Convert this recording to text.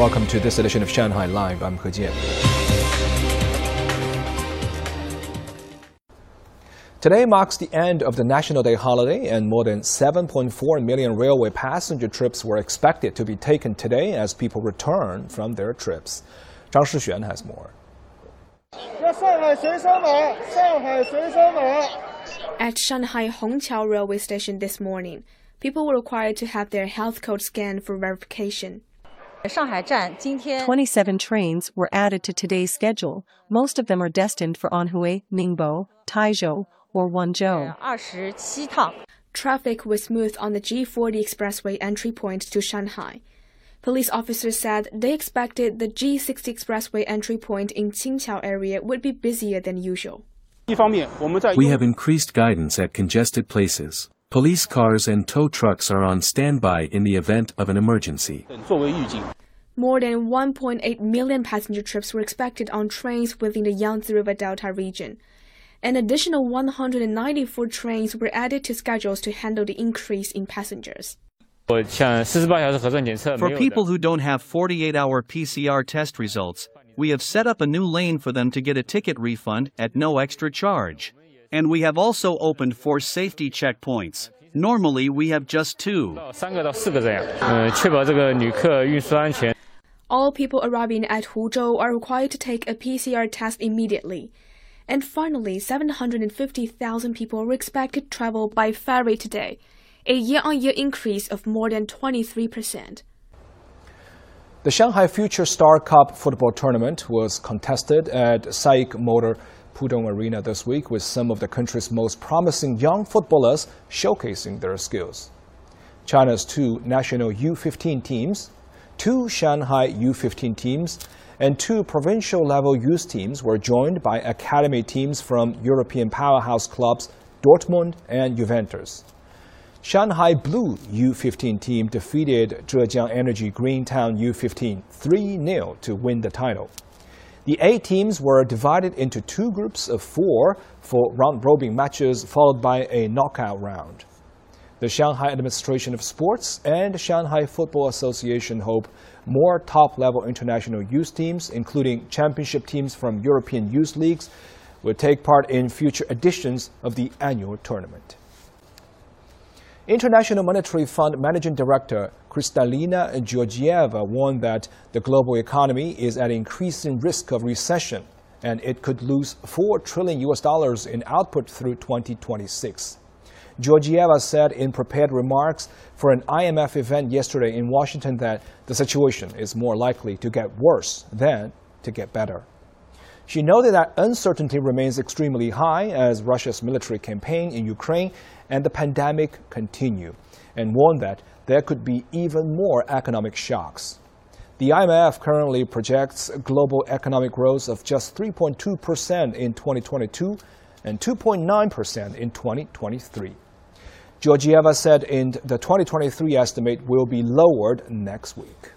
Welcome to this edition of Shanghai Live. I'm He Jian. Today marks the end of the National Day holiday, and more than 7.4 million railway passenger trips were expected to be taken today as people return from their trips. Zhang Shixuan has more. At Shanghai Hongqiao railway station this morning, people were required to have their health code scanned for verification. 27 trains were added to today's schedule. Most of them are destined for Anhui, Ningbo, Taizhou, or Wenzhou. Traffic was smooth on the G40 expressway entry point to Shanghai. Police officers said they expected the G60 expressway entry point in Xinqiao area would be busier than usual. We have increased guidance at congested places. Police cars and tow trucks are on standby in the event of an emergency. More than 1.8 million passenger trips were expected on trains within the Yangtze River Delta region. An additional 194 trains were added to schedules to handle the increase in passengers. For people who don't have 48 hour PCR test results, we have set up a new lane for them to get a ticket refund at no extra charge. And we have also opened four safety checkpoints. Normally, we have just two. All people arriving at Huzhou are required to take a PCR test immediately. And finally, 750,000 people were expected to travel by ferry today, a year on year increase of more than 23%. The Shanghai Future Star Cup football tournament was contested at SAIC Motor Pudong Arena this week with some of the country's most promising young footballers showcasing their skills. China's two national U15 teams, two Shanghai U15 teams, and two provincial level youth teams were joined by academy teams from European powerhouse clubs Dortmund and Juventus. Shanghai Blue U15 team defeated Zhejiang Energy Greentown U15 3-0 to win the title. The A teams were divided into two groups of four for round-robin matches followed by a knockout round. The Shanghai Administration of Sports and Shanghai Football Association hope more top-level international youth teams, including championship teams from European youth leagues, will take part in future editions of the annual tournament. International Monetary Fund Managing Director Kristalina Georgieva warned that the global economy is at increasing risk of recession and it could lose 4 trillion US dollars in output through 2026. Georgieva said in prepared remarks for an IMF event yesterday in Washington that the situation is more likely to get worse than to get better. She noted that uncertainty remains extremely high as Russia's military campaign in Ukraine and the pandemic continue, and warned that there could be even more economic shocks. The IMF currently projects global economic growth of just 3.2% in 2022 and 2.9% in 2023. Georgieva said in the 2023 estimate will be lowered next week.